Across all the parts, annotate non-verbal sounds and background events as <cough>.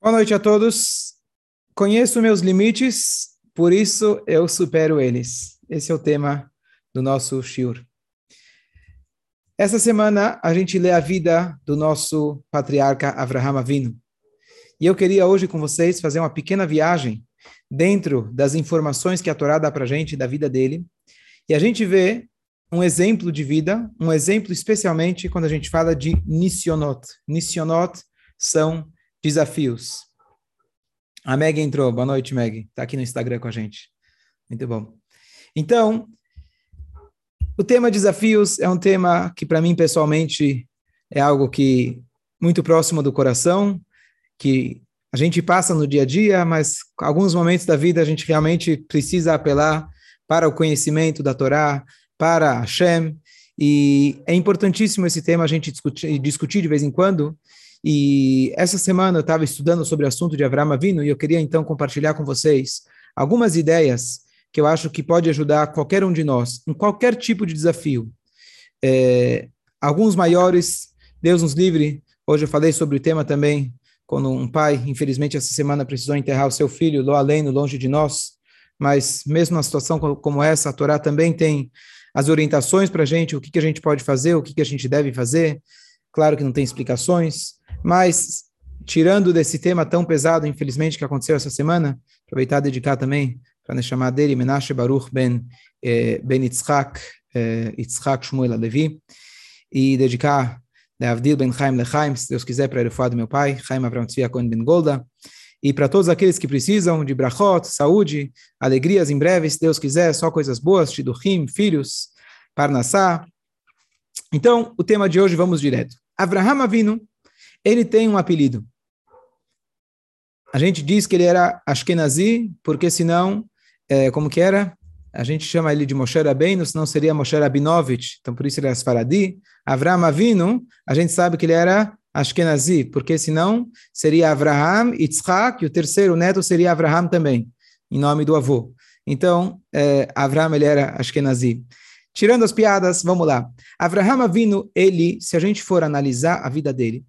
Boa noite a todos. Conheço meus limites, por isso eu supero eles. Esse é o tema do nosso shiur. Essa semana a gente lê a vida do nosso patriarca Avraham Avinu. E eu queria hoje com vocês fazer uma pequena viagem dentro das informações que a Torá dá para gente da vida dele. E a gente vê um exemplo de vida, um exemplo especialmente quando a gente fala de nissionot. Nissionot são desafios. A Meg entrou. Boa noite, Meg. Está aqui no Instagram com a gente. Muito bom. Então, o tema desafios é um tema que, para mim, pessoalmente, é algo que muito próximo do coração, que a gente passa no dia a dia, mas alguns momentos da vida a gente realmente precisa apelar para o conhecimento da Torá, para Hashem, e é importantíssimo esse tema a gente discutir, discutir de vez em quando, e essa semana eu estava estudando sobre o assunto de Avram Avinu e eu queria então compartilhar com vocês algumas ideias que eu acho que pode ajudar qualquer um de nós em qualquer tipo de desafio. É, alguns maiores, Deus nos livre. Hoje eu falei sobre o tema também, quando um pai, infelizmente, essa semana precisou enterrar o seu filho, lo além, longe de nós. Mas mesmo numa situação como essa, a Torá também tem as orientações para a gente, o que, que a gente pode fazer, o que, que a gente deve fazer. Claro que não tem explicações, mas, tirando desse tema tão pesado, infelizmente, que aconteceu essa semana, aproveitar e dedicar também para chamar dele, Menashe Baruch ben, eh, ben Yitzhak, eh, Yitzhak Shmuel Alevi, e dedicar Avdil ben Chaim Lechaim, se Deus quiser, para a do meu pai, Chaim Avram Tzvi Cohen ben Golda, e para todos aqueles que precisam de brachot, saúde, alegrias em breve, se Deus quiser, só coisas boas, Tiduchim, filhos, Parnassá. Então, o tema de hoje, vamos direto. Avraham Avinu, ele tem um apelido. A gente diz que ele era Ashkenazi, porque senão, é, como que era? A gente chama ele de Moshe Rabbeinu, senão seria Moshe Rabinovich, então por isso ele era Sfaradi. Avram Avinu, a gente sabe que ele era Ashkenazi, porque senão seria Avraham, Yitzhak, e o terceiro neto seria Avraham também, em nome do avô. Então, é, Avram ele era Ashkenazi. Tirando as piadas, vamos lá. Avraham Avinu, ele, se a gente for analisar a vida dele,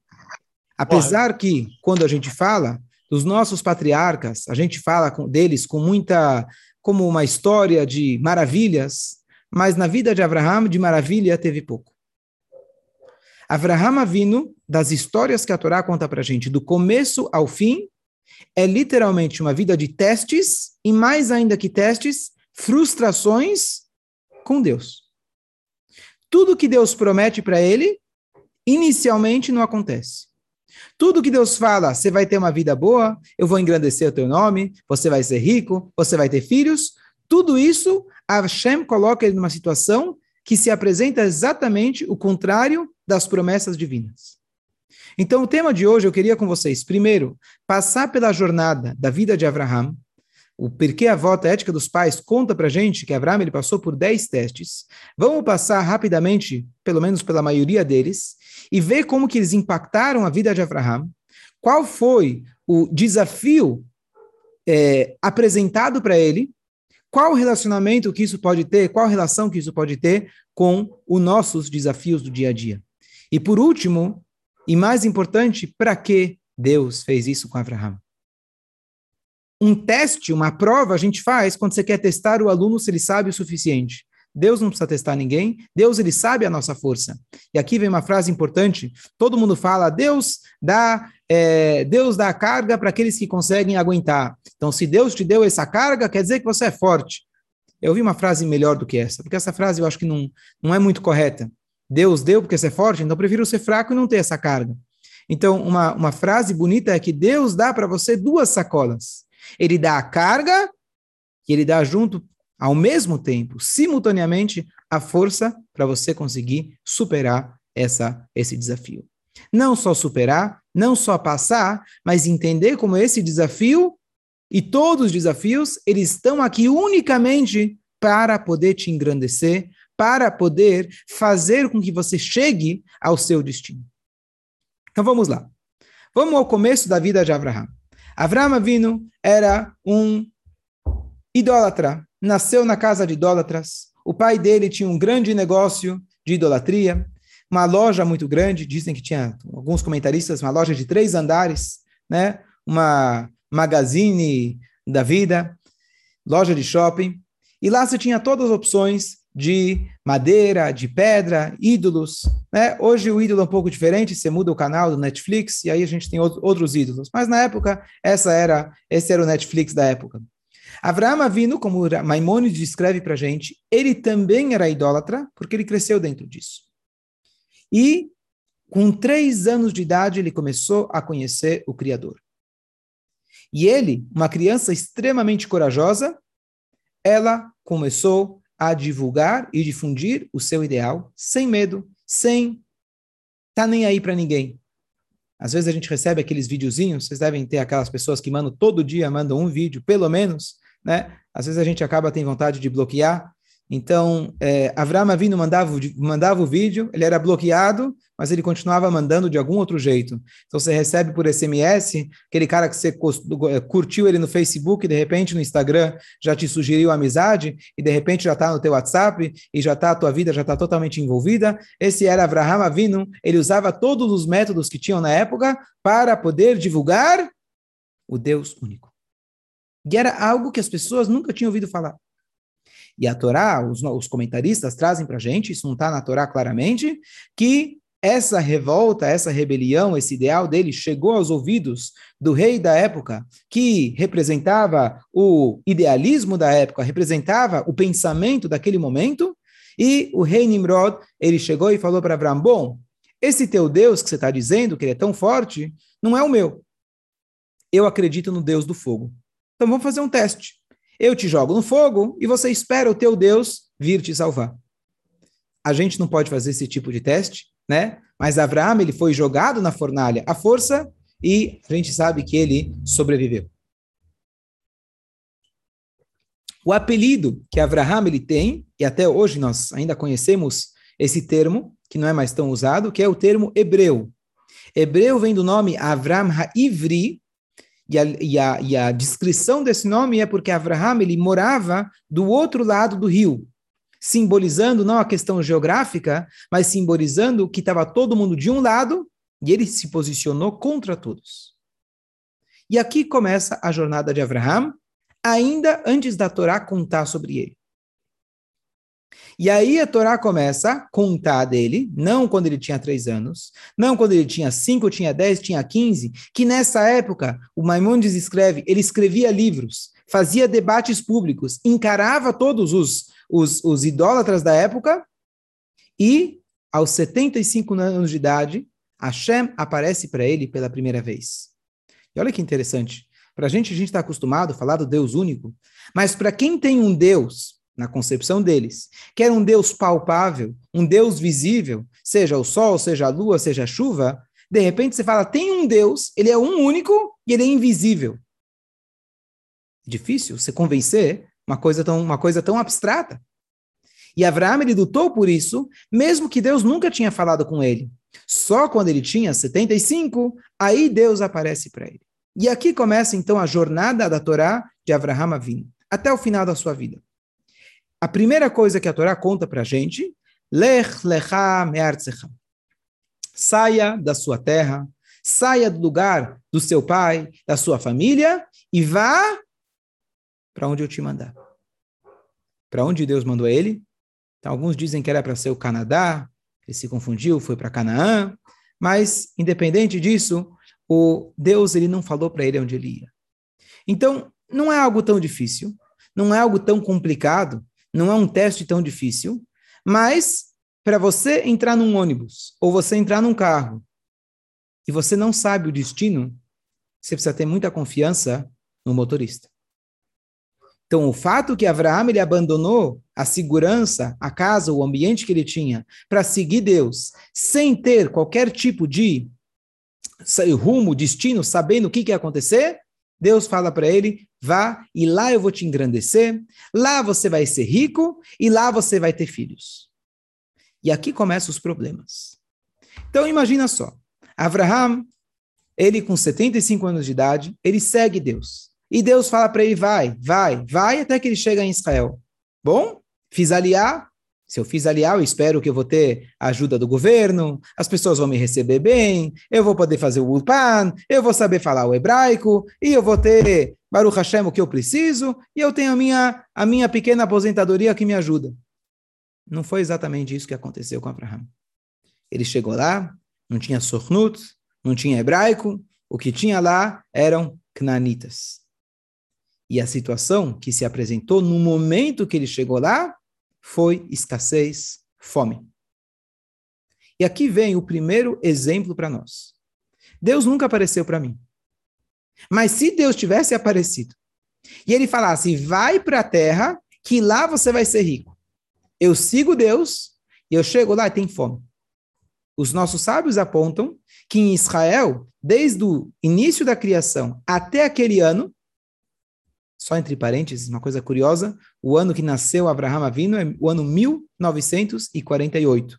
Apesar que, quando a gente fala dos nossos patriarcas, a gente fala com, deles com muita, como uma história de maravilhas, mas na vida de Abraham, de maravilha, teve pouco. Abraham vindo das histórias que a Torá conta para a gente, do começo ao fim, é literalmente uma vida de testes, e mais ainda que testes, frustrações com Deus. Tudo que Deus promete para ele, inicialmente não acontece. Tudo que Deus fala, você vai ter uma vida boa, eu vou engrandecer o teu nome, você vai ser rico, você vai ter filhos. Tudo isso, Hashem coloca ele numa situação que se apresenta exatamente o contrário das promessas divinas. Então, o tema de hoje eu queria com vocês, primeiro, passar pela jornada da vida de Abraham, o porquê a volta ética dos pais conta para gente que Abraão ele passou por 10 testes. Vamos passar rapidamente, pelo menos pela maioria deles, e ver como que eles impactaram a vida de Abraão. Qual foi o desafio é, apresentado para ele? Qual o relacionamento que isso pode ter? Qual relação que isso pode ter com os nossos desafios do dia a dia? E por último, e mais importante, para que Deus fez isso com Abraão? Um teste, uma prova, a gente faz quando você quer testar o aluno se ele sabe o suficiente. Deus não precisa testar ninguém, Deus ele sabe a nossa força. E aqui vem uma frase importante: todo mundo fala, Deus dá, é, Deus dá carga para aqueles que conseguem aguentar. Então, se Deus te deu essa carga, quer dizer que você é forte. Eu vi uma frase melhor do que essa, porque essa frase eu acho que não, não é muito correta. Deus deu porque você é forte, então eu prefiro ser fraco e não ter essa carga. Então, uma, uma frase bonita é que Deus dá para você duas sacolas. Ele dá a carga e ele dá junto, ao mesmo tempo, simultaneamente, a força para você conseguir superar essa, esse desafio. Não só superar, não só passar, mas entender como esse desafio e todos os desafios, eles estão aqui unicamente para poder te engrandecer, para poder fazer com que você chegue ao seu destino. Então vamos lá. Vamos ao começo da vida de Abraão. Avram Avinu era um idólatra, nasceu na casa de idólatras. O pai dele tinha um grande negócio de idolatria, uma loja muito grande, dizem que tinha alguns comentaristas, uma loja de três andares, né? uma magazine da vida, loja de shopping, e lá você tinha todas as opções de madeira, de pedra, ídolos. Né? Hoje o ídolo é um pouco diferente, você muda o canal do Netflix e aí a gente tem outros ídolos. Mas na época, essa era, esse era o Netflix da época. Avraham Avinu, como Maimonides descreve para a gente, ele também era idólatra, porque ele cresceu dentro disso. E, com três anos de idade, ele começou a conhecer o Criador. E ele, uma criança extremamente corajosa, ela começou a divulgar e difundir o seu ideal sem medo, sem tá nem aí para ninguém. Às vezes a gente recebe aqueles videozinhos, vocês devem ter aquelas pessoas que mandam todo dia, mandam um vídeo, pelo menos, né? Às vezes a gente acaba tem vontade de bloquear, então, é, Avram Avinu mandava, mandava o vídeo, ele era bloqueado, mas ele continuava mandando de algum outro jeito. Então, você recebe por SMS, aquele cara que você é, curtiu ele no Facebook, de repente no Instagram já te sugeriu amizade, e de repente já está no teu WhatsApp, e já está a tua vida já está totalmente envolvida. Esse era Avraham Avinu, ele usava todos os métodos que tinham na época para poder divulgar o Deus único. E era algo que as pessoas nunca tinham ouvido falar. E a Torá, os, os comentaristas trazem para a gente, isso não está na Torá claramente, que essa revolta, essa rebelião, esse ideal dele chegou aos ouvidos do rei da época, que representava o idealismo da época, representava o pensamento daquele momento, e o rei Nimrod, ele chegou e falou para Abraão, bom, esse teu Deus que você está dizendo, que ele é tão forte, não é o meu. Eu acredito no Deus do fogo. Então vamos fazer um teste. Eu te jogo no fogo e você espera o teu Deus vir te salvar. A gente não pode fazer esse tipo de teste, né? Mas Abraão, ele foi jogado na fornalha à força e a gente sabe que ele sobreviveu. O apelido que Abraham ele tem, e até hoje nós ainda conhecemos esse termo, que não é mais tão usado, que é o termo hebreu. Hebreu vem do nome Avram Ha'ivri, e a, e, a, e a descrição desse nome é porque Abraham ele morava do outro lado do rio, simbolizando não a questão geográfica, mas simbolizando que estava todo mundo de um lado e ele se posicionou contra todos. E aqui começa a jornada de Abraham, ainda antes da Torá contar sobre ele. E aí a Torá começa a contar dele, não quando ele tinha três anos, não quando ele tinha cinco, tinha dez, tinha quinze, que nessa época, o Maimonides escreve, ele escrevia livros, fazia debates públicos, encarava todos os, os, os idólatras da época, e aos 75 anos de idade, Hashem aparece para ele pela primeira vez. E olha que interessante. Para a gente, a gente está acostumado a falar do Deus único, mas para quem tem um Deus na concepção deles, que era um Deus palpável, um Deus visível, seja o sol, seja a lua, seja a chuva, de repente você fala, tem um Deus, ele é um único e ele é invisível. Difícil você convencer uma coisa tão, uma coisa tão abstrata. E Abraão, ele lutou por isso, mesmo que Deus nunca tinha falado com ele. Só quando ele tinha 75, aí Deus aparece para ele. E aqui começa então a jornada da Torá de Abraham vindo, até o final da sua vida a primeira coisa que a Torá conta para a gente, Lech lecha me'artzecha. Saia da sua terra, saia do lugar do seu pai, da sua família e vá para onde eu te mandar. Para onde Deus mandou ele? Então, alguns dizem que era para ser o Canadá, ele se confundiu, foi para Canaã, mas independente disso, o Deus ele não falou para ele onde ele ia. Então, não é algo tão difícil, não é algo tão complicado não é um teste tão difícil, mas para você entrar num ônibus ou você entrar num carro e você não sabe o destino, você precisa ter muita confiança no motorista. Então, o fato que Abraão ele abandonou a segurança, a casa, o ambiente que ele tinha para seguir Deus, sem ter qualquer tipo de rumo, destino, sabendo o que, que ia acontecer, Deus fala para ele: vá e lá eu vou te engrandecer, lá você vai ser rico e lá você vai ter filhos. E aqui começam os problemas. Então imagina só, Abraham, ele com 75 anos de idade, ele segue Deus. E Deus fala para ele: vai, vai, vai até que ele chega em Israel. Bom, fiz aliar, Se eu fiz aliar, eu espero que eu vou ter a ajuda do governo, as pessoas vão me receber bem, eu vou poder fazer o ulpan, eu vou saber falar o hebraico, e eu vou ter Baruch Hashem o que eu preciso, e eu tenho a minha, a minha pequena aposentadoria que me ajuda. Não foi exatamente isso que aconteceu com Abraham. Ele chegou lá, não tinha sornut, não tinha hebraico, o que tinha lá eram cnanitas. E a situação que se apresentou no momento que ele chegou lá foi escassez, fome. E aqui vem o primeiro exemplo para nós. Deus nunca apareceu para mim. Mas se Deus tivesse aparecido e ele falasse, vai para a terra, que lá você vai ser rico. Eu sigo Deus e eu chego lá e tem fome. Os nossos sábios apontam que em Israel, desde o início da criação até aquele ano, só entre parênteses, uma coisa curiosa, o ano que nasceu Abraham Avino é o ano 1948,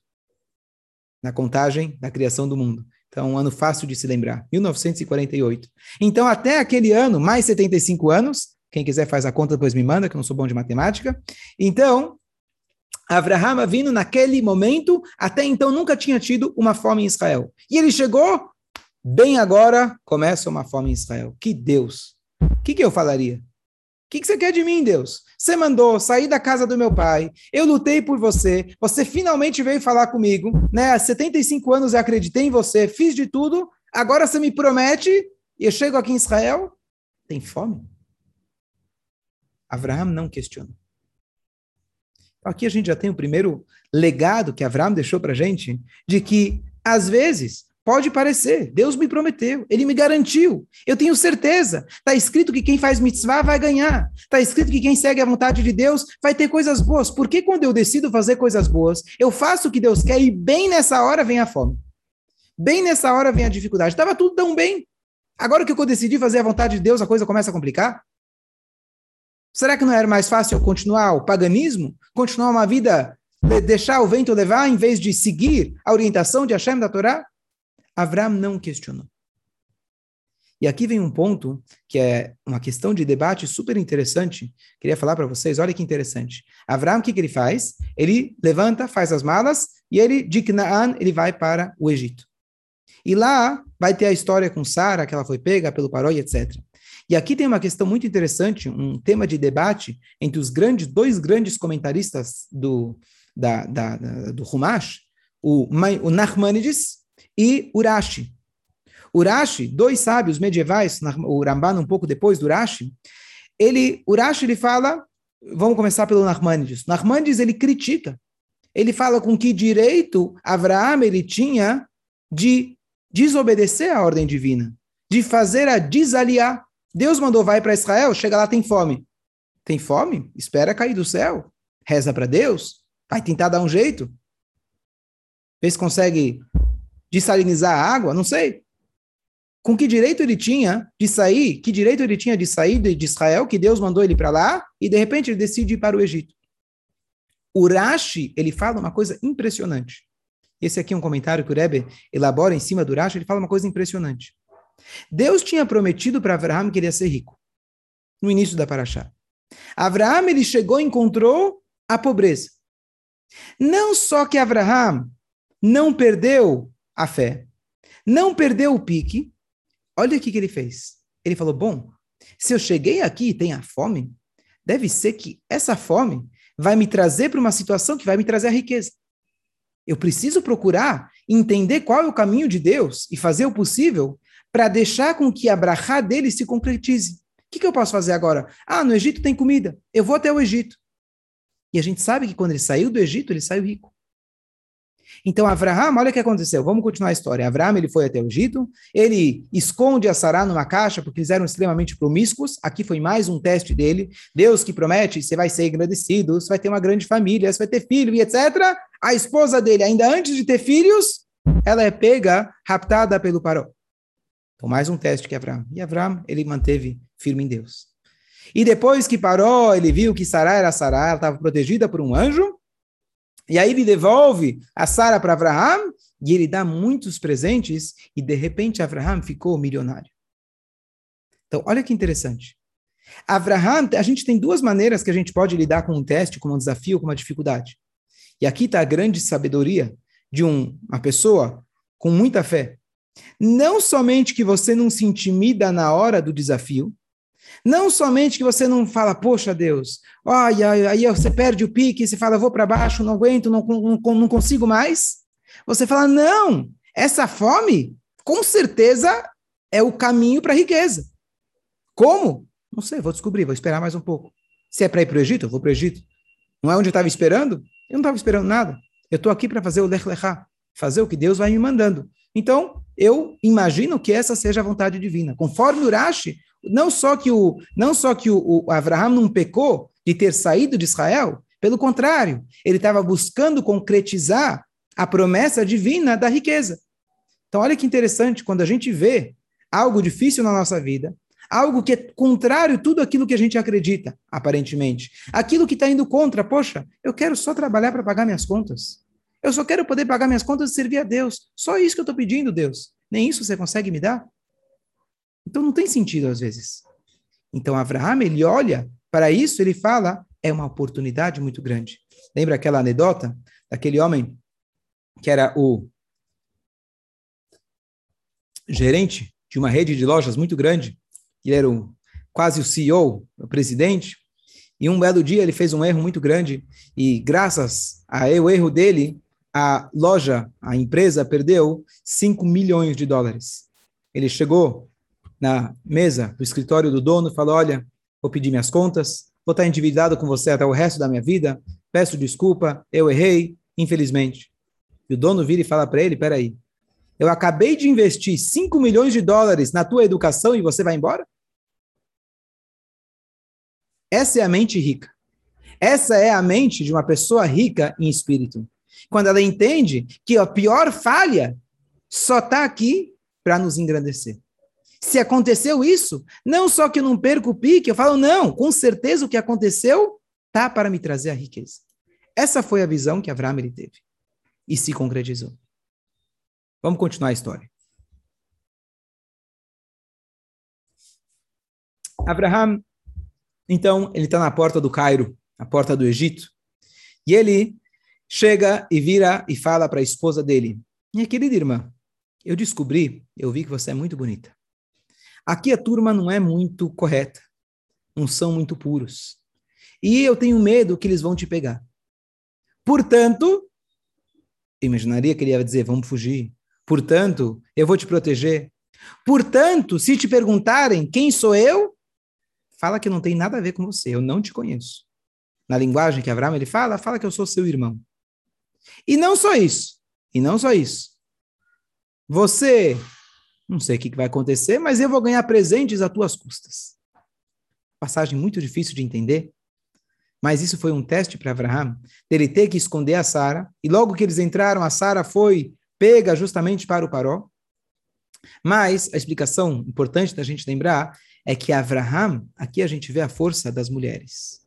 na contagem da criação do mundo. Então, um ano fácil de se lembrar, 1948. Então, até aquele ano, mais 75 anos, quem quiser faz a conta, depois me manda, que eu não sou bom de matemática. Então, Abraham vindo naquele momento, até então nunca tinha tido uma fome em Israel. E ele chegou, bem agora, começa uma fome em Israel. Que Deus! O que, que eu falaria? O que, que você quer de mim, Deus? Você mandou sair da casa do meu pai, eu lutei por você, você finalmente veio falar comigo, né? Há 75 anos eu acreditei em você, fiz de tudo, agora você me promete e eu chego aqui em Israel, tem fome? Abraão não questiona. Aqui a gente já tem o primeiro legado que Abraão deixou para gente, de que, às vezes, Pode parecer, Deus me prometeu, Ele me garantiu, eu tenho certeza. Está escrito que quem faz mitzvah vai ganhar. Está escrito que quem segue a vontade de Deus vai ter coisas boas. Por que quando eu decido fazer coisas boas, eu faço o que Deus quer e bem nessa hora vem a fome? Bem nessa hora vem a dificuldade. Estava tudo tão bem. Agora que eu decidi fazer a vontade de Deus, a coisa começa a complicar? Será que não era mais fácil eu continuar o paganismo? Continuar uma vida, deixar o vento levar, em vez de seguir a orientação de Hashem da Torá? Avram não questionou. E aqui vem um ponto que é uma questão de debate super interessante. Queria falar para vocês, olha que interessante. Avram, o que, que ele faz? Ele levanta, faz as malas e ele, de Canaan, ele vai para o Egito. E lá vai ter a história com Sara, que ela foi pega pelo Paroi, etc. E aqui tem uma questão muito interessante, um tema de debate entre os grandes, dois grandes comentaristas do, da, da, da do Humash, o, o Nachmanides e Urashi. Urashi, dois sábios medievais, o Ramban um pouco depois do Urashi, ele, Urashi ele fala, vamos começar pelo Nachmanides. Nachmanides ele critica. Ele fala com que direito Abraão ele tinha de desobedecer à ordem divina, de fazer a desaliar. Deus mandou vai para Israel, chega lá tem fome. Tem fome? Espera cair do céu. Reza para Deus. Vai tentar dar um jeito. Vê se consegue desalinizar a água? Não sei. Com que direito ele tinha de sair? Que direito ele tinha de sair de Israel, que Deus mandou ele para lá, e de repente ele decide ir para o Egito? Urashi, ele fala uma coisa impressionante. Esse aqui é um comentário que o Rebbe elabora em cima do Urashi, ele fala uma coisa impressionante. Deus tinha prometido para Abraão que ele ia ser rico, no início da Paraxá. Abraão, ele chegou e encontrou a pobreza. Não só que Abraão não perdeu a fé, não perdeu o pique. Olha o que, que ele fez. Ele falou: Bom, se eu cheguei aqui e tenho a fome, deve ser que essa fome vai me trazer para uma situação que vai me trazer a riqueza. Eu preciso procurar entender qual é o caminho de Deus e fazer o possível para deixar com que a brachá dele se concretize. O que, que eu posso fazer agora? Ah, no Egito tem comida. Eu vou até o Egito. E a gente sabe que quando ele saiu do Egito, ele saiu rico. Então, Avraham, olha o que aconteceu. Vamos continuar a história. Avraham, ele foi até o Egito, ele esconde a Sará numa caixa, porque eles eram extremamente promíscuos. Aqui foi mais um teste dele. Deus que promete, você vai ser agradecido, você vai ter uma grande família, você vai ter filho e etc. A esposa dele, ainda antes de ter filhos, ela é pega, raptada pelo Paró. Então, mais um teste que Avraham. E Avraham, ele manteve firme em Deus. E depois que parou, ele viu que Sará era Sará, ela estava protegida por um anjo, e aí ele devolve a Sara para Abraham e ele dá muitos presentes e de repente Abraham ficou milionário. Então, olha que interessante. Abraham, a gente tem duas maneiras que a gente pode lidar com um teste, com um desafio, com uma dificuldade. E aqui está a grande sabedoria de um, uma pessoa com muita fé. Não somente que você não se intimida na hora do desafio, não somente que você não fala, poxa Deus, olha, aí você perde o pique, você fala, vou para baixo, não aguento, não, não, não consigo mais. Você fala, não, essa fome, com certeza, é o caminho para a riqueza. Como? Não sei, vou descobrir, vou esperar mais um pouco. Se é para ir para o Egito, eu vou para o Egito. Não é onde eu estava esperando? Eu não estava esperando nada. Eu estou aqui para fazer o Lech Lechá, fazer o que Deus vai me mandando. Então, eu imagino que essa seja a vontade divina. Conforme o Rashi, não só que o não só que o, o Abraham não pecou de ter saído de Israel, pelo contrário, ele estava buscando concretizar a promessa divina da riqueza. Então, olha que interessante, quando a gente vê algo difícil na nossa vida, algo que é contrário a tudo aquilo que a gente acredita, aparentemente, aquilo que está indo contra, poxa, eu quero só trabalhar para pagar minhas contas. Eu só quero poder pagar minhas contas e servir a Deus. Só isso que eu estou pedindo, Deus. Nem isso você consegue me dar? Então não tem sentido às vezes. Então Abraham, ele olha para isso, ele fala, é uma oportunidade muito grande. Lembra aquela anedota daquele homem que era o gerente de uma rede de lojas muito grande, ele era quase o CEO, o presidente, e um belo dia ele fez um erro muito grande, e graças ao erro dele, a loja, a empresa perdeu 5 milhões de dólares. Ele chegou na mesa do escritório do dono e Olha, vou pedir minhas contas, vou estar endividado com você até o resto da minha vida, peço desculpa, eu errei, infelizmente. E o dono vira e fala para ele: Peraí, eu acabei de investir 5 milhões de dólares na tua educação e você vai embora? Essa é a mente rica. Essa é a mente de uma pessoa rica em espírito. Quando ela entende que a pior falha só está aqui para nos engrandecer. Se aconteceu isso, não só que eu não perco o pique, eu falo, não, com certeza o que aconteceu tá para me trazer a riqueza. Essa foi a visão que Abraão ele teve e se concretizou. Vamos continuar a história. Abraham, então, ele está na porta do Cairo, na porta do Egito, e ele chega e vira e fala para a esposa dele: Minha querida irmã, eu descobri, eu vi que você é muito bonita. Aqui a turma não é muito correta, não são muito puros. E eu tenho medo que eles vão te pegar. Portanto, imaginaria que ele ia dizer: vamos fugir. Portanto, eu vou te proteger. Portanto, se te perguntarem quem sou eu, fala que não tem nada a ver com você, eu não te conheço. Na linguagem que Abraão ele fala, fala que eu sou seu irmão. E não só isso, e não só isso. Você não sei o que vai acontecer, mas eu vou ganhar presentes às tuas custas. Passagem muito difícil de entender, mas isso foi um teste para Abraham, dele ter que esconder a Sara, e logo que eles entraram, a Sara foi pega justamente para o Paró. Mas a explicação importante da gente lembrar é que Abraham, aqui a gente vê a força das mulheres.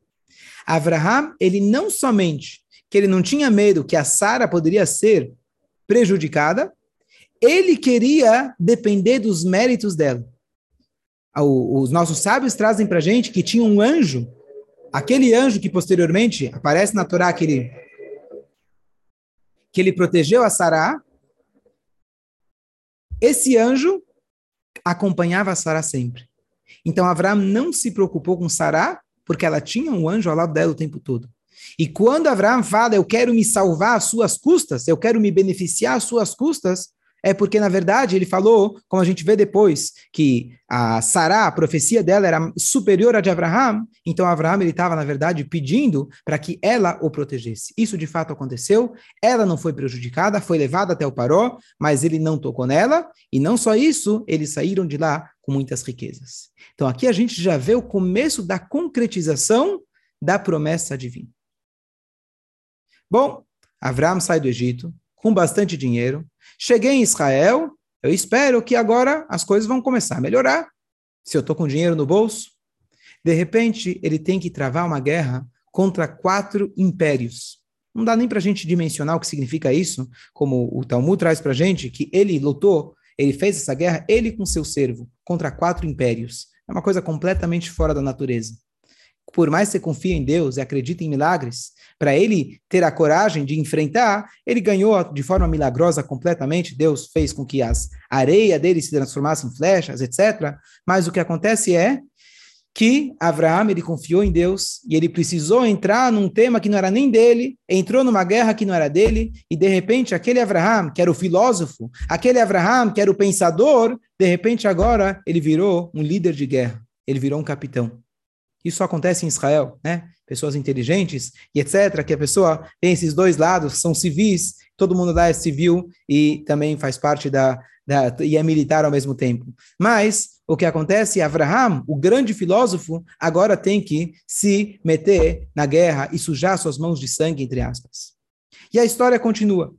Abraham, ele não somente que ele não tinha medo que a Sara poderia ser prejudicada, ele queria depender dos méritos dela. Os nossos sábios trazem para gente que tinha um anjo, aquele anjo que posteriormente aparece na Torá, que ele, que ele protegeu a Sará. Esse anjo acompanhava a Sará sempre. Então Abraão não se preocupou com Sará, porque ela tinha um anjo ao lado dela o tempo todo. E quando Abraão fala, eu quero me salvar às suas custas, eu quero me beneficiar às suas custas, é porque, na verdade, ele falou, como a gente vê depois, que a Sará, a profecia dela era superior à de Abraham, então Abraham ele estava, na verdade, pedindo para que ela o protegesse. Isso de fato aconteceu, ela não foi prejudicada, foi levada até o Paró, mas ele não tocou nela, e não só isso, eles saíram de lá com muitas riquezas. Então aqui a gente já vê o começo da concretização da promessa divina. Bom, Abraão sai do Egito com bastante dinheiro, Cheguei em Israel, eu espero que agora as coisas vão começar a melhorar. Se eu estou com dinheiro no bolso, de repente ele tem que travar uma guerra contra quatro impérios. Não dá nem para a gente dimensionar o que significa isso, como o Talmud traz para a gente, que ele lutou, ele fez essa guerra, ele com seu servo, contra quatro impérios. É uma coisa completamente fora da natureza. Por mais que você confie em Deus e acredite em milagres, para ele ter a coragem de enfrentar, ele ganhou de forma milagrosa completamente. Deus fez com que as areia dele se transformasse em flechas, etc. Mas o que acontece é que Abraão ele confiou em Deus e ele precisou entrar num tema que não era nem dele, entrou numa guerra que não era dele e de repente aquele Abraão que era o filósofo, aquele Abraão que era o pensador, de repente agora ele virou um líder de guerra, ele virou um capitão. Isso acontece em Israel, né? Pessoas inteligentes e etc, que a pessoa tem esses dois lados, são civis, todo mundo lá é civil e também faz parte da, da e é militar ao mesmo tempo. Mas o que acontece, Abraham, o grande filósofo, agora tem que se meter na guerra e sujar suas mãos de sangue, entre aspas. E a história continua.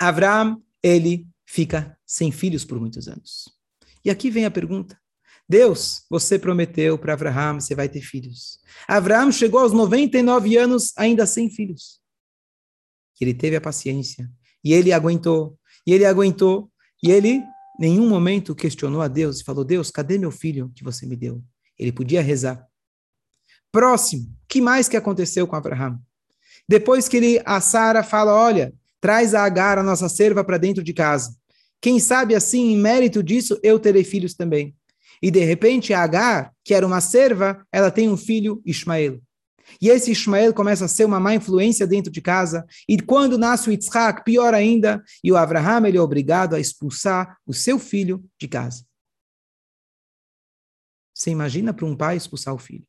Abraham, ele fica sem filhos por muitos anos. E aqui vem a pergunta. Deus, você prometeu para Abraham, você vai ter filhos. Abraham chegou aos 99 anos ainda sem filhos. Ele teve a paciência, e ele aguentou, e ele aguentou, e ele nenhum momento questionou a Deus e falou: Deus, cadê meu filho que você me deu? Ele podia rezar. Próximo, que mais que aconteceu com Abraham? Depois que ele, a Sara fala: Olha, traz a Agar, a nossa serva, para dentro de casa. Quem sabe assim, em mérito disso, eu terei filhos também. E de repente, a Agar, que era uma serva, ela tem um filho, Ismael. E esse Ismael começa a ser uma má influência dentro de casa. E quando nasce o Yitzhak, pior ainda, e o Abraham ele é obrigado a expulsar o seu filho de casa. Você imagina para um pai expulsar o filho?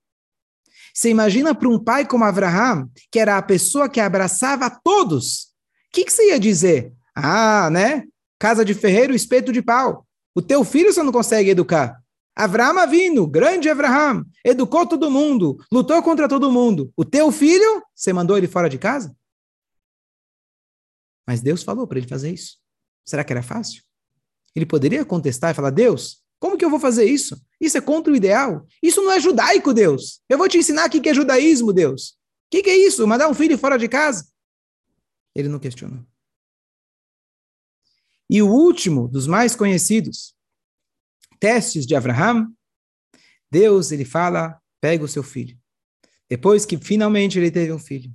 Você imagina para um pai como Abraham, que era a pessoa que abraçava todos. O que, que você ia dizer? Ah, né? Casa de ferreiro, espeto de pau. O teu filho você não consegue educar. Avraham Avinu, grande Avraham, educou todo mundo, lutou contra todo mundo. O teu filho, você mandou ele fora de casa? Mas Deus falou para ele fazer isso. Será que era fácil? Ele poderia contestar e falar: Deus, como que eu vou fazer isso? Isso é contra o ideal. Isso não é judaico, Deus. Eu vou te ensinar o que é judaísmo, Deus. O que é isso? Mandar um filho fora de casa? Ele não questionou. E o último dos mais conhecidos, testes de Abraham, Deus ele fala: pega o seu filho. Depois que finalmente ele teve um filho.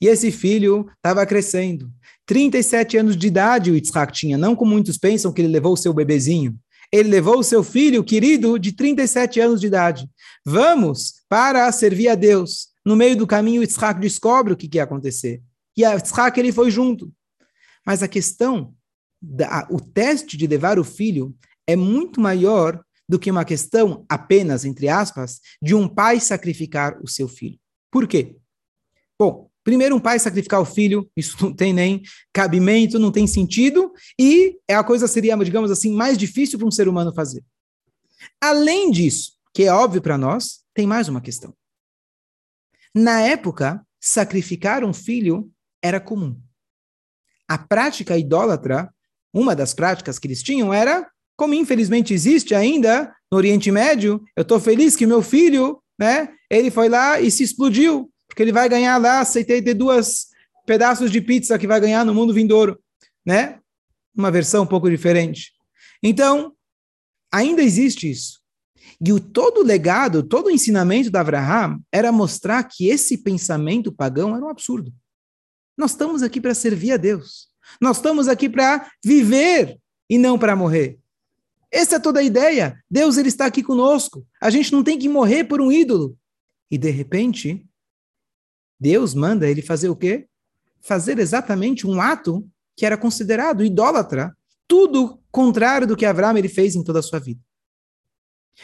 E esse filho estava crescendo. 37 anos de idade o Yitzhak tinha, não como muitos pensam que ele levou o seu bebezinho. Ele levou o seu filho querido de 37 anos de idade. Vamos para servir a Deus. No meio do caminho, Yitzhak descobre o que, que ia acontecer. E Yitzhak ele foi junto. Mas a questão, da, o teste de levar o filho é muito maior do que uma questão apenas, entre aspas, de um pai sacrificar o seu filho. Por quê? Bom, primeiro, um pai sacrificar o filho, isso não tem nem cabimento, não tem sentido, e é a coisa seria, digamos assim, mais difícil para um ser humano fazer. Além disso, que é óbvio para nós, tem mais uma questão. Na época, sacrificar um filho era comum. A prática idólatra, uma das práticas que eles tinham era como infelizmente existe ainda no Oriente Médio, eu estou feliz que meu filho, né, ele foi lá e se explodiu, porque ele vai ganhar lá, aceitei de duas pedaços de pizza que vai ganhar no mundo vindouro, né? Uma versão um pouco diferente. Então, ainda existe isso. E o todo o legado, todo o ensinamento da Abraham era mostrar que esse pensamento pagão era um absurdo. Nós estamos aqui para servir a Deus. Nós estamos aqui para viver e não para morrer. Essa é toda a ideia. Deus ele está aqui conosco. A gente não tem que morrer por um ídolo. E de repente, Deus manda ele fazer o quê? Fazer exatamente um ato que era considerado idólatra, tudo contrário do que Abraão ele fez em toda a sua vida.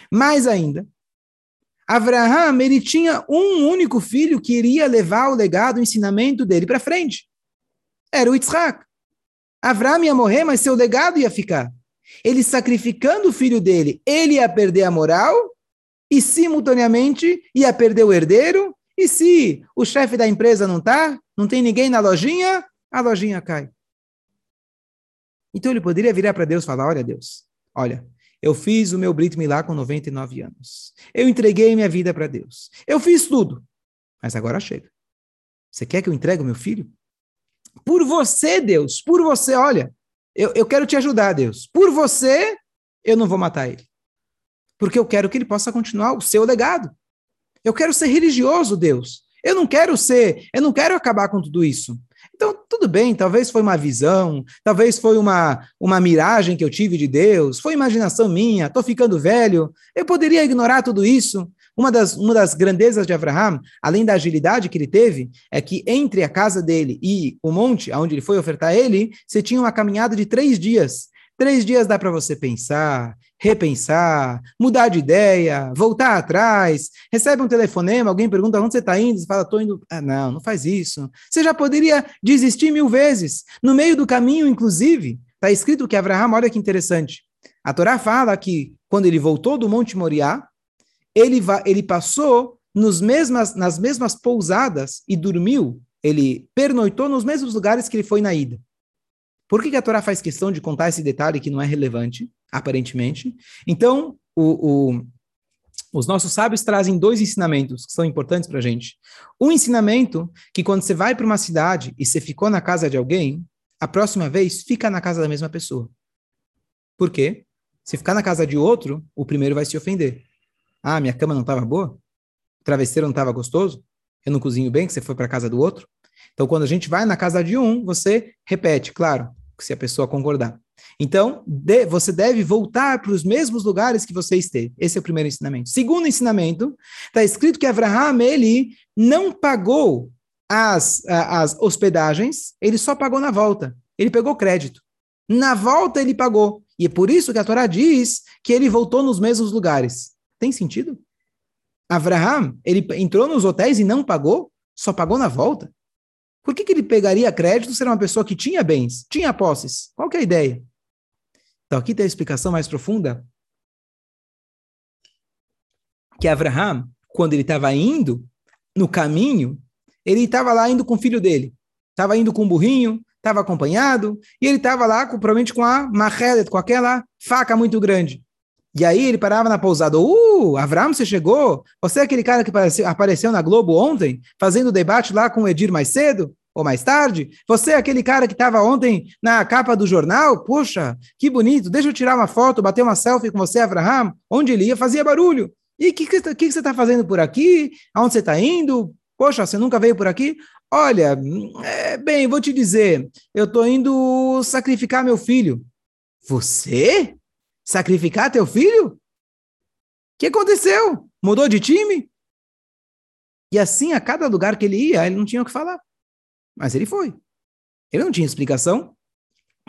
Mais ainda, Abraão ele tinha um único filho que iria levar o legado, o ensinamento dele para frente. Era o Yitzhak. Abraão ia morrer, mas seu legado ia ficar ele sacrificando o filho dele, ele ia perder a moral e simultaneamente ia perder o herdeiro. E se o chefe da empresa não está, não tem ninguém na lojinha, a lojinha cai. Então ele poderia virar para Deus e falar: Olha, Deus, olha, eu fiz o meu Brit Milá com 99 anos. Eu entreguei minha vida para Deus. Eu fiz tudo. Mas agora chega. Você quer que eu entregue o meu filho? Por você, Deus, por você, olha, eu, eu quero te ajudar, Deus. Por você, eu não vou matar ele. Porque eu quero que ele possa continuar o seu legado. Eu quero ser religioso, Deus. Eu não quero ser, eu não quero acabar com tudo isso. Então, tudo bem, talvez foi uma visão, talvez foi uma, uma miragem que eu tive de Deus, foi imaginação minha, estou ficando velho, eu poderia ignorar tudo isso. Uma das, uma das grandezas de Abraham, além da agilidade que ele teve, é que entre a casa dele e o monte, aonde ele foi ofertar ele, você tinha uma caminhada de três dias. Três dias dá para você pensar, repensar, mudar de ideia, voltar atrás, recebe um telefonema, alguém pergunta onde você está indo, você fala, estou indo. Ah, não, não faz isso. Você já poderia desistir mil vezes. No meio do caminho, inclusive, está escrito que Abraão, olha que interessante. A Torá fala que quando ele voltou do Monte Moriá, ele, ele passou nos mesmas, nas mesmas pousadas e dormiu, ele pernoitou nos mesmos lugares que ele foi na ida. Por que, que a Torá faz questão de contar esse detalhe que não é relevante, aparentemente? Então, o, o, os nossos sábios trazem dois ensinamentos que são importantes para a gente. Um ensinamento que quando você vai para uma cidade e você ficou na casa de alguém, a próxima vez fica na casa da mesma pessoa. Por quê? Se ficar na casa de outro, o primeiro vai se ofender. Ah, minha cama não estava boa? O travesseiro não estava gostoso? Eu não cozinho bem, que você foi para a casa do outro? Então, quando a gente vai na casa de um, você repete, claro se a pessoa concordar. Então, de, você deve voltar para os mesmos lugares que você esteve. Esse é o primeiro ensinamento. Segundo ensinamento, está escrito que Abraham, ele não pagou as, as hospedagens, ele só pagou na volta. Ele pegou crédito. Na volta ele pagou. E é por isso que a Torá diz que ele voltou nos mesmos lugares. Tem sentido? Abraham, ele entrou nos hotéis e não pagou? Só pagou na volta? Por que, que ele pegaria crédito se era uma pessoa que tinha bens, tinha posses? Qual que é a ideia? Então, aqui tem a explicação mais profunda. Que Abraham, quando ele estava indo no caminho, ele estava lá indo com o filho dele. Estava indo com um burrinho, estava acompanhado, e ele estava lá, com, provavelmente com a machelet, com aquela faca muito grande. E aí ele parava na pousada. Uh, Avram, você chegou? Você é aquele cara que apareceu, apareceu na Globo ontem, fazendo debate lá com o Edir mais cedo? Ou mais tarde? Você é aquele cara que estava ontem na capa do jornal? Poxa, que bonito. Deixa eu tirar uma foto, bater uma selfie com você, Avraham. Onde ele ia, fazia barulho. E o que, que, que, você está fazendo por aqui? Aonde você está indo? Poxa, você nunca veio por aqui? Olha, é, bem, vou te dizer, eu estou indo sacrificar meu filho. Você? Sacrificar teu filho? O que aconteceu? Mudou de time? E assim, a cada lugar que ele ia, ele não tinha o que falar. Mas ele foi. Ele não tinha explicação.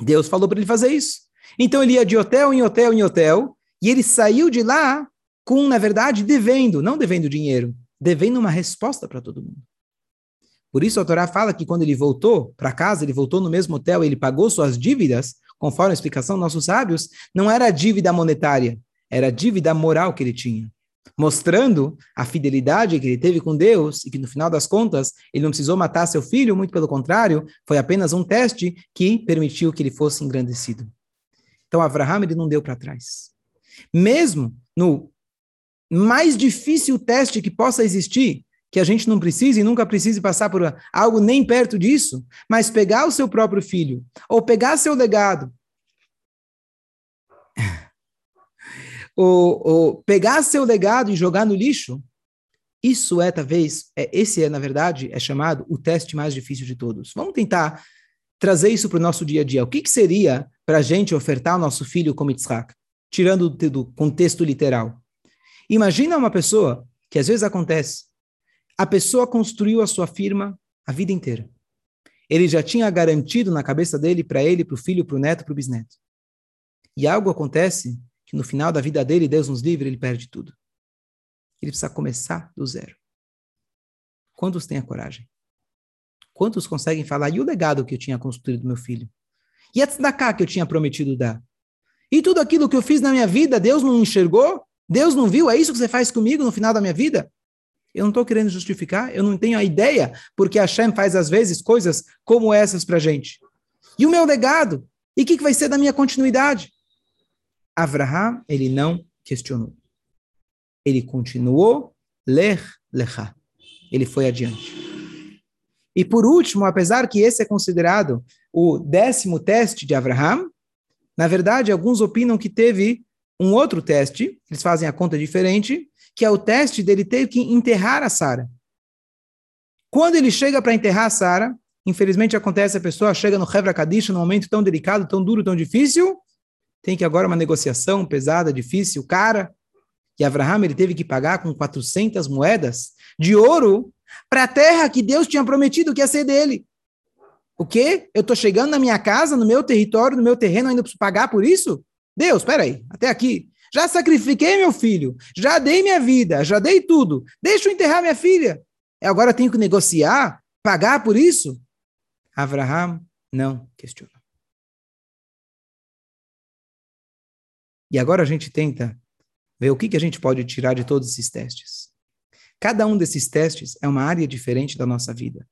Deus falou para ele fazer isso. Então ele ia de hotel em hotel em hotel, e ele saiu de lá com, na verdade, devendo, não devendo dinheiro, devendo uma resposta para todo mundo. Por isso a Torá fala que quando ele voltou para casa, ele voltou no mesmo hotel, ele pagou suas dívidas, conforme a explicação nossos sábios, não era dívida monetária, era dívida moral que ele tinha. Mostrando a fidelidade que ele teve com Deus e que no final das contas ele não precisou matar seu filho, muito pelo contrário, foi apenas um teste que permitiu que ele fosse engrandecido. Então Abraham ele não deu para trás. Mesmo no mais difícil teste que possa existir, que a gente não precise e nunca precise passar por algo nem perto disso, mas pegar o seu próprio filho, ou pegar seu legado, <laughs> ou, ou pegar seu legado e jogar no lixo, isso é, talvez, é, esse é, na verdade, é chamado o teste mais difícil de todos. Vamos tentar trazer isso para o nosso dia a dia. O que, que seria para a gente ofertar o nosso filho como Yitzhak? Tirando do contexto literal. Imagina uma pessoa, que às vezes acontece, a pessoa construiu a sua firma a vida inteira. Ele já tinha garantido na cabeça dele, para ele, para o filho, para o neto, para o bisneto. E algo acontece que no final da vida dele, Deus nos livre, ele perde tudo. Ele precisa começar do zero. Quantos têm a coragem? Quantos conseguem falar, e o legado que eu tinha construído do meu filho? E a tzedakah que eu tinha prometido dar? E tudo aquilo que eu fiz na minha vida, Deus não enxergou? Deus não viu? É isso que você faz comigo no final da minha vida? Eu não estou querendo justificar, eu não tenho a ideia porque a Hashem faz às vezes coisas como essas para gente. E o meu legado? E o que, que vai ser da minha continuidade? Avraham, ele não questionou. Ele continuou, ler, lecha. Ele foi adiante. E por último, apesar que esse é considerado o décimo teste de Avraham, na verdade, alguns opinam que teve um outro teste, eles fazem a conta diferente, que é o teste dele ter que enterrar a Sara. Quando ele chega para enterrar a Sara, infelizmente acontece, a pessoa chega no Hebra Kadish, num momento tão delicado, tão duro, tão difícil, tem que agora uma negociação pesada, difícil, cara, e Abraham ele teve que pagar com 400 moedas de ouro para a terra que Deus tinha prometido que ia ser dele. O quê? Eu estou chegando na minha casa, no meu território, no meu terreno, ainda preciso pagar por isso? Deus, peraí, até aqui. Já sacrifiquei meu filho, já dei minha vida, já dei tudo. Deixa eu enterrar minha filha. Agora tenho que negociar, pagar por isso? Abraham não questiona. E agora a gente tenta ver o que, que a gente pode tirar de todos esses testes. Cada um desses testes é uma área diferente da nossa vida.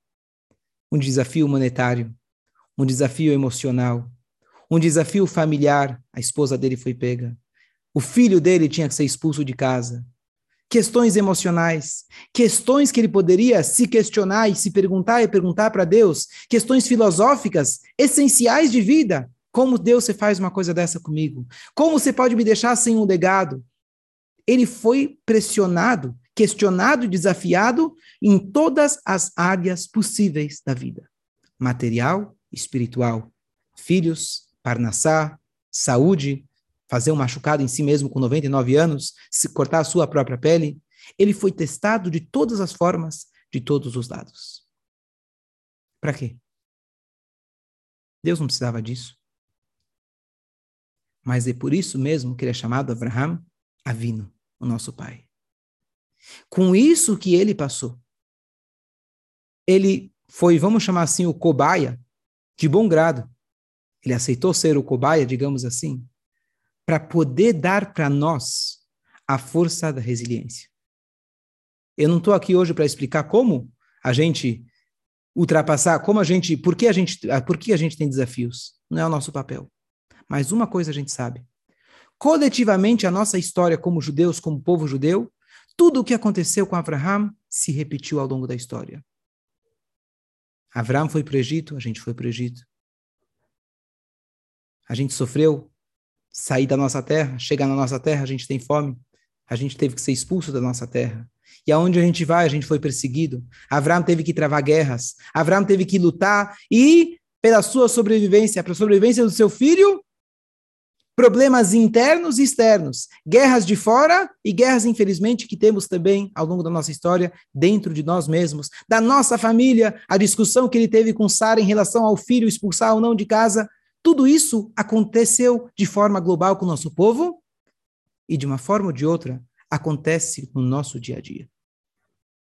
Um desafio monetário, um desafio emocional, um desafio familiar, a esposa dele foi pega. O filho dele tinha que ser expulso de casa. Questões emocionais, questões que ele poderia se questionar e se perguntar e perguntar para Deus, questões filosóficas essenciais de vida. Como Deus você faz uma coisa dessa comigo? Como você pode me deixar sem um legado? Ele foi pressionado, questionado desafiado em todas as áreas possíveis da vida: material, espiritual, filhos, parnassá, saúde, fazer um machucado em si mesmo com 99 anos, se cortar a sua própria pele. Ele foi testado de todas as formas, de todos os lados. Para quê? Deus não precisava disso. Mas é por isso mesmo que ele é chamado Abraham Avino, o nosso pai. Com isso que ele passou, ele foi, vamos chamar assim, o cobaia de bom grado ele aceitou ser o cobaia, digamos assim, para poder dar para nós a força da resiliência. Eu não estou aqui hoje para explicar como a gente ultrapassar, como a gente, por que a gente, por que a gente tem desafios. Não é o nosso papel. Mas uma coisa a gente sabe. Coletivamente, a nossa história como judeus, como povo judeu, tudo o que aconteceu com Abraham se repetiu ao longo da história. Abraham foi para o Egito, a gente foi para o Egito. A gente sofreu sair da nossa terra, chegar na nossa terra, a gente tem fome. A gente teve que ser expulso da nossa terra. E aonde a gente vai, a gente foi perseguido. Abraão teve que travar guerras. Abraão teve que lutar e, pela sua sobrevivência, para a sobrevivência do seu filho, problemas internos e externos, guerras de fora e guerras, infelizmente, que temos também ao longo da nossa história, dentro de nós mesmos, da nossa família, a discussão que ele teve com Sara em relação ao filho expulsar ou não de casa. Tudo isso aconteceu de forma global com o nosso povo e, de uma forma ou de outra, acontece no nosso dia a dia.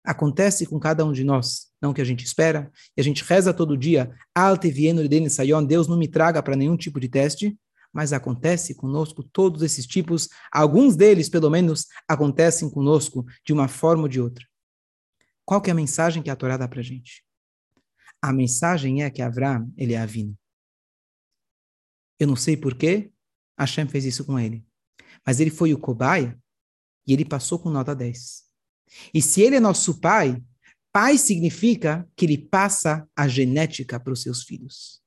Acontece com cada um de nós, não que a gente espera, e a gente reza todo dia, Alte vieno de Sayon, Deus não me traga para nenhum tipo de teste, mas acontece conosco todos esses tipos, alguns deles, pelo menos, acontecem conosco de uma forma ou de outra. Qual que é a mensagem que a Torá dá para a gente? A mensagem é que Avram, ele é avino. Eu não sei porquê Hashem fez isso com ele. Mas ele foi o cobaia e ele passou com nota 10. E se ele é nosso pai, pai significa que ele passa a genética para os seus filhos.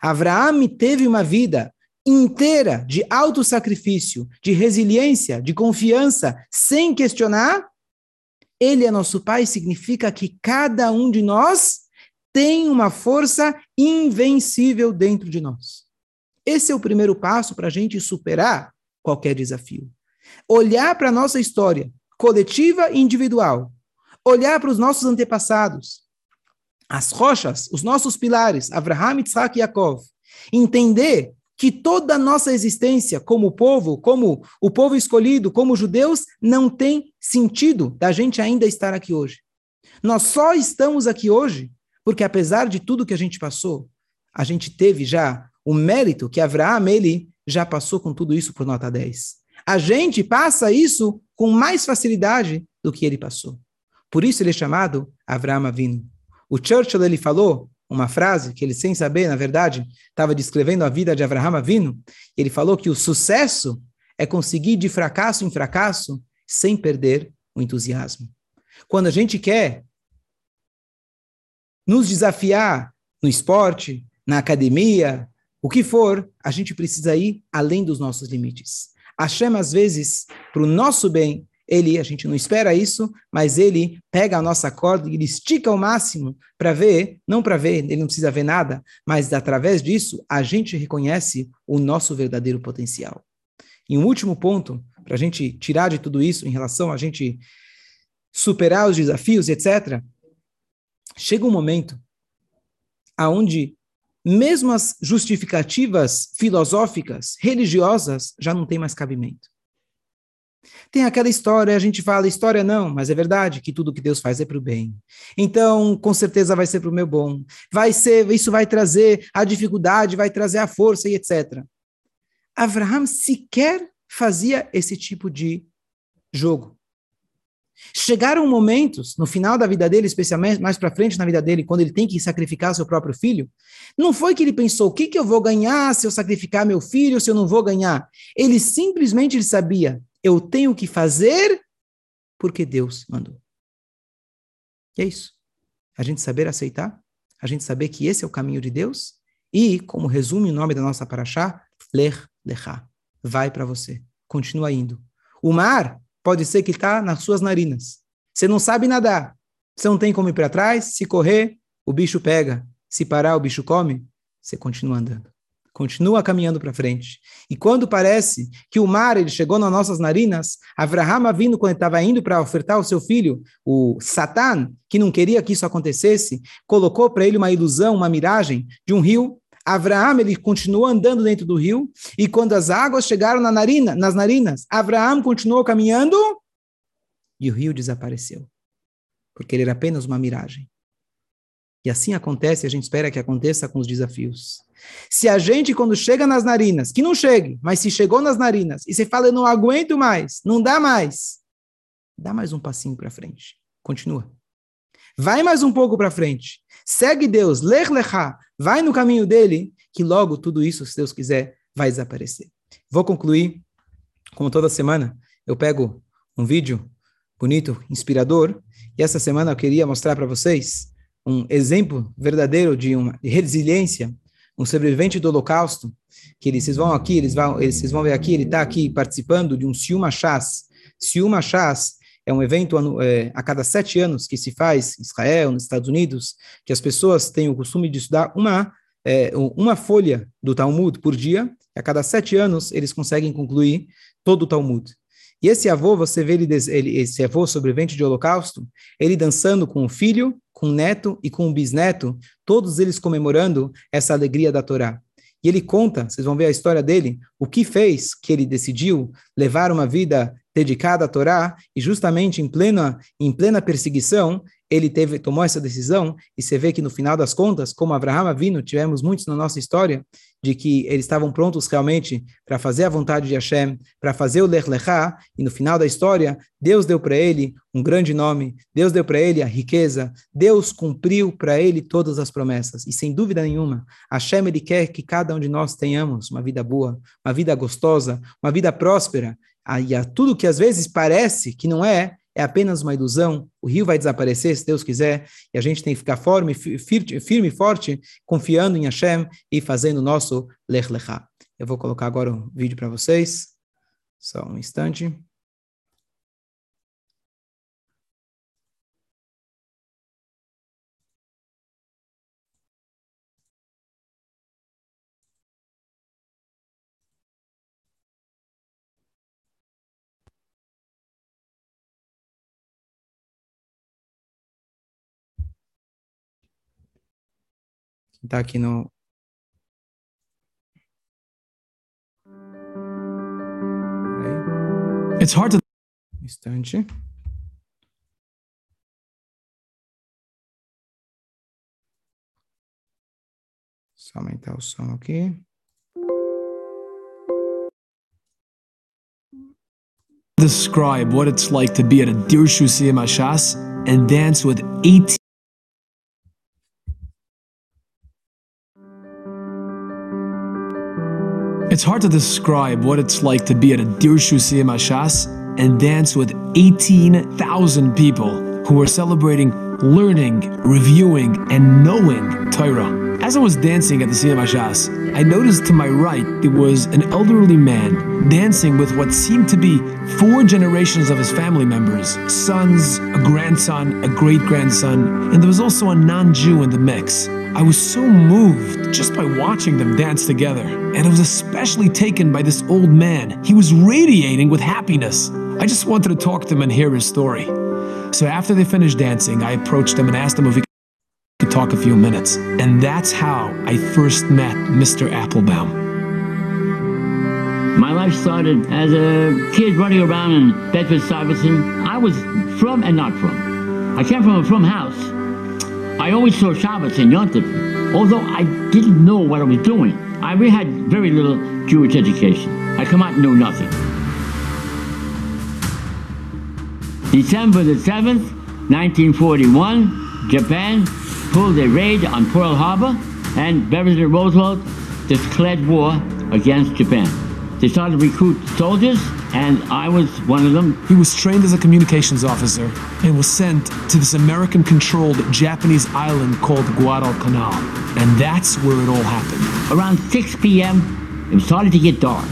Abraão teve uma vida inteira de autossacrifício, de resiliência, de confiança, sem questionar. Ele é nosso pai significa que cada um de nós tem uma força invencível dentro de nós. Esse é o primeiro passo para a gente superar qualquer desafio. Olhar para a nossa história, coletiva e individual. Olhar para os nossos antepassados, as rochas, os nossos pilares, Abraham, Isaac e Yaakov. Entender que toda a nossa existência como povo, como o povo escolhido, como judeus, não tem sentido da gente ainda estar aqui hoje. Nós só estamos aqui hoje porque, apesar de tudo que a gente passou, a gente teve já o mérito que Abraão, ele já passou com tudo isso por nota 10. A gente passa isso com mais facilidade do que ele passou. Por isso ele é chamado Avraham Avinu. O Churchill, ele falou uma frase que ele, sem saber, na verdade, estava descrevendo a vida de Avraham Avinu. Ele falou que o sucesso é conseguir de fracasso em fracasso sem perder o entusiasmo. Quando a gente quer nos desafiar no esporte, na academia, o que for, a gente precisa ir além dos nossos limites. Hashem, às vezes, para o nosso bem, ele, a gente não espera isso, mas ele pega a nossa corda e ele estica ao máximo para ver, não para ver, ele não precisa ver nada, mas através disso a gente reconhece o nosso verdadeiro potencial. E um último ponto, para a gente tirar de tudo isso em relação a gente superar os desafios, etc., chega um momento aonde mesmo as justificativas filosóficas, religiosas, já não tem mais cabimento. Tem aquela história, a gente fala, história não, mas é verdade que tudo que Deus faz é para o bem. Então, com certeza vai ser para o meu bom. Vai ser, isso vai trazer a dificuldade, vai trazer a força e etc. Abraham sequer fazia esse tipo de jogo. Chegaram momentos, no final da vida dele, especialmente mais para frente na vida dele, quando ele tem que sacrificar seu próprio filho, não foi que ele pensou, o que, que eu vou ganhar se eu sacrificar meu filho, se eu não vou ganhar? Ele simplesmente ele sabia, eu tenho que fazer porque Deus mandou. E é isso. A gente saber aceitar, a gente saber que esse é o caminho de Deus, e, como resume o nome da nossa paraxá, ler, lechá. Vai para você. Continua indo. O mar pode ser que está nas suas narinas. Você não sabe nadar. Você não tem como ir para trás. Se correr, o bicho pega. Se parar, o bicho come. Você continua andando. Continua caminhando para frente. E quando parece que o mar ele chegou nas nossas narinas, Avraham vindo quando estava indo para ofertar o seu filho, o Satan, que não queria que isso acontecesse, colocou para ele uma ilusão, uma miragem de um rio Abraão ele continuou andando dentro do rio e quando as águas chegaram na narina, nas narinas, Abraão continuou caminhando e o rio desapareceu, porque ele era apenas uma miragem. E assim acontece, a gente espera que aconteça com os desafios. Se a gente, quando chega nas narinas, que não chegue, mas se chegou nas narinas, e você fala, eu não aguento mais, não dá mais, dá mais um passinho para frente. Continua. Vai mais um pouco para frente. Segue Deus, lech vai no caminho dele, que logo tudo isso, se Deus quiser, vai desaparecer. Vou concluir, como toda semana, eu pego um vídeo bonito, inspirador, e essa semana eu queria mostrar para vocês um exemplo verdadeiro de uma resiliência, um sobrevivente do Holocausto, que eles, vocês vão aqui, eles vão, eles, vocês vão ver aqui, ele está aqui participando de um Siuma Chás. Siuma Chás é um evento é, a cada sete anos que se faz em Israel, nos Estados Unidos, que as pessoas têm o costume de estudar uma, é, uma folha do Talmud por dia, a cada sete anos eles conseguem concluir todo o Talmud. E esse avô, você vê ele, ele, esse avô sobrevivente de holocausto, ele dançando com o filho, com o neto e com o bisneto, todos eles comemorando essa alegria da Torá. E ele conta, vocês vão ver a história dele, o que fez que ele decidiu levar uma vida dedicada à Torá, e justamente em plena, em plena perseguição, ele teve, tomou essa decisão, e você vê que no final das contas, como Abraham vindo, tivemos muitos na nossa história, de que eles estavam prontos realmente para fazer a vontade de Hashem, para fazer o Lech Lechá, e no final da história, Deus deu para ele um grande nome, Deus deu para ele a riqueza, Deus cumpriu para ele todas as promessas, e sem dúvida nenhuma, Hashem ele quer que cada um de nós tenhamos uma vida boa, uma vida gostosa, uma vida próspera, e a tudo que às vezes parece que não é, é apenas uma ilusão, o rio vai desaparecer, se Deus quiser, e a gente tem que ficar firme, firme e forte, confiando em Hashem e fazendo o nosso Lech Lechá. Eu vou colocar agora o um vídeo para vocês, só um instante. It's hard to. Instante. Só aumentar o som aqui. Describe what it's like to be at a Dirshu Mashas and dance with 18 It's hard to describe what it's like to be at a Dirshu Siyam Ashas and dance with 18,000 people who are celebrating learning, reviewing, and knowing Torah. As I was dancing at the Siyam Ashas, I noticed to my right there was an elderly man dancing with what seemed to be four generations of his family members sons, a grandson, a great grandson, and there was also a non Jew in the mix. I was so moved just by watching them dance together, and I was especially taken by this old man. He was radiating with happiness. I just wanted to talk to him and hear his story. So after they finished dancing, I approached him and asked him if he could talk a few minutes. And that's how I first met Mr. Applebaum. My life started as a kid running around in Bedford Stuyvesant. I was from and not from. I came from a from house. I always saw Shabbos and Yontif, although I didn't know what I was doing. I really had very little Jewish education. I come out and knew nothing. December the 7th, 1941, Japan pulled a raid on Pearl Harbor and President Roosevelt declared war against Japan. They started to recruit soldiers, and I was one of them. He was trained as a communications officer and was sent to this American controlled Japanese island called Guadalcanal. And that's where it all happened. Around 6 p.m., it started to get dark.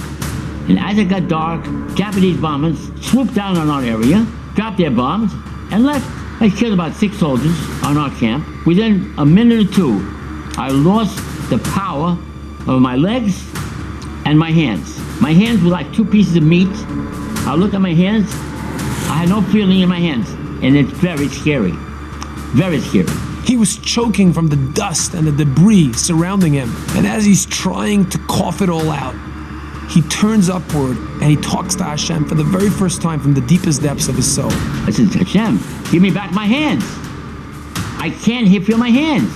And as it got dark, Japanese bombers swooped down on our area, dropped their bombs, and left. They killed about six soldiers on our camp. Within a minute or two, I lost the power of my legs and my hands. My hands were like two pieces of meat. I looked at my hands, I had no feeling in my hands, and it's very scary. Very scary. He was choking from the dust and the debris surrounding him. And as he's trying to cough it all out, he turns upward and he talks to Hashem for the very first time from the deepest depths of his soul. I said, Hashem, give me back my hands. I can't feel my hands.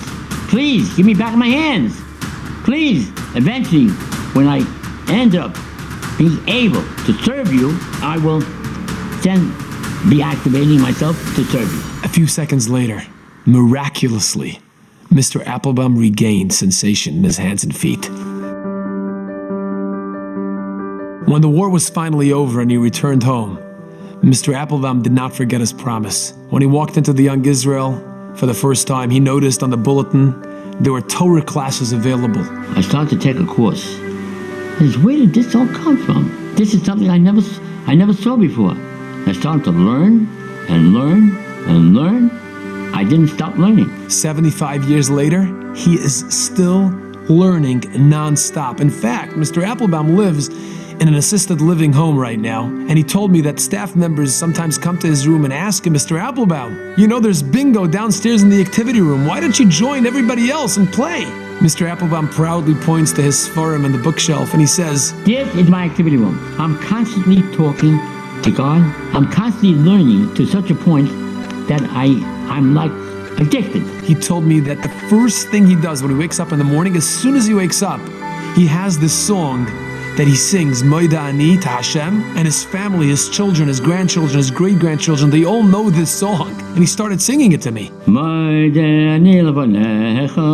Please, give me back my hands. Please. Eventually, when I end up being able to serve you, I will then be activating myself to serve you. A few seconds later, miraculously, Mr. Applebaum regained sensation in his hands and feet. When the war was finally over and he returned home, Mr. Applebaum did not forget his promise. When he walked into the Young Israel for the first time, he noticed on the bulletin there were Torah classes available. I started to take a course. Where did this all come from? This is something I never, I never saw before. I started to learn and learn and learn. I didn't stop learning. 75 years later, he is still learning nonstop. In fact, Mr. Applebaum lives in an assisted living home right now, and he told me that staff members sometimes come to his room and ask him, Mr. Applebaum, you know there's bingo downstairs in the activity room. Why don't you join everybody else and play? Mr. Applebaum proudly points to his forum in the bookshelf and he says, This is my activity room. I'm constantly talking to God. I'm constantly learning to such a point that I, I'm like addicted. He told me that the first thing he does when he wakes up in the morning, as soon as he wakes up, he has this song that he sings, Moida Ani to Hashem, and his family, his children, his grandchildren, his great grandchildren, they all know this song. And he started singing it to me. Moida ani levonecha,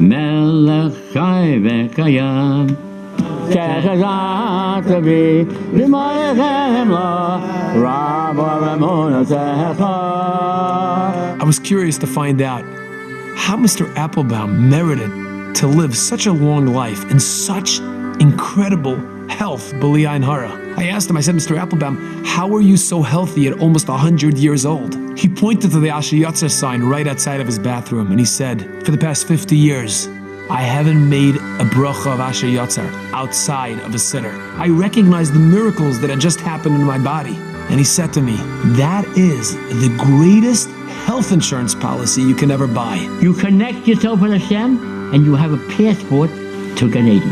melech chai v'kayam. כחזרת בי, למערכם לו, רב אמונתך. I was curious to find out how Mr. Applebaum merited to live such a long life in such incredible health, B'li Ayin Hara. I asked him, I said, Mr. Applebaum, how are you so healthy at almost 100 years old? He pointed to the Asher Yotzer sign right outside of his bathroom and he said, For the past 50 years, I haven't made a bracha of Asher Yotzer outside of a sitter. I recognize the miracles that had just happened in my body. And he said to me, That is the greatest health insurance policy you can ever buy. You connect yourself with Hashem, and you have a passport to Gan Eden.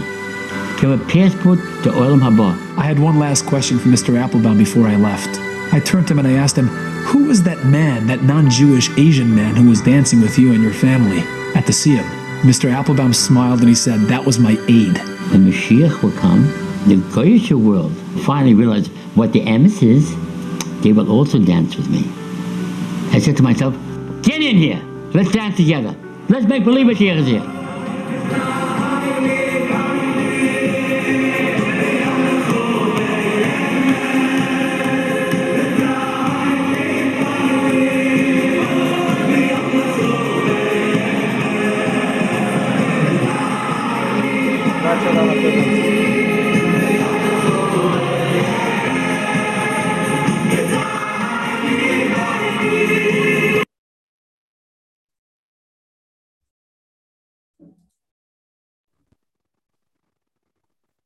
You have a passport to Olam Haba. I had one last question for Mr. Applebaum before I left. I turned to him and I asked him, Who was that man, that non Jewish Asian man who was dancing with you and your family at the Siyam? Mr. Applebaum smiled and he said, That was my aide. The Mashiach will come. The Goyish world finally realize what the emes is. They will also dance with me. I said to myself, Get in here. Let's dance together. Let's make believe is here.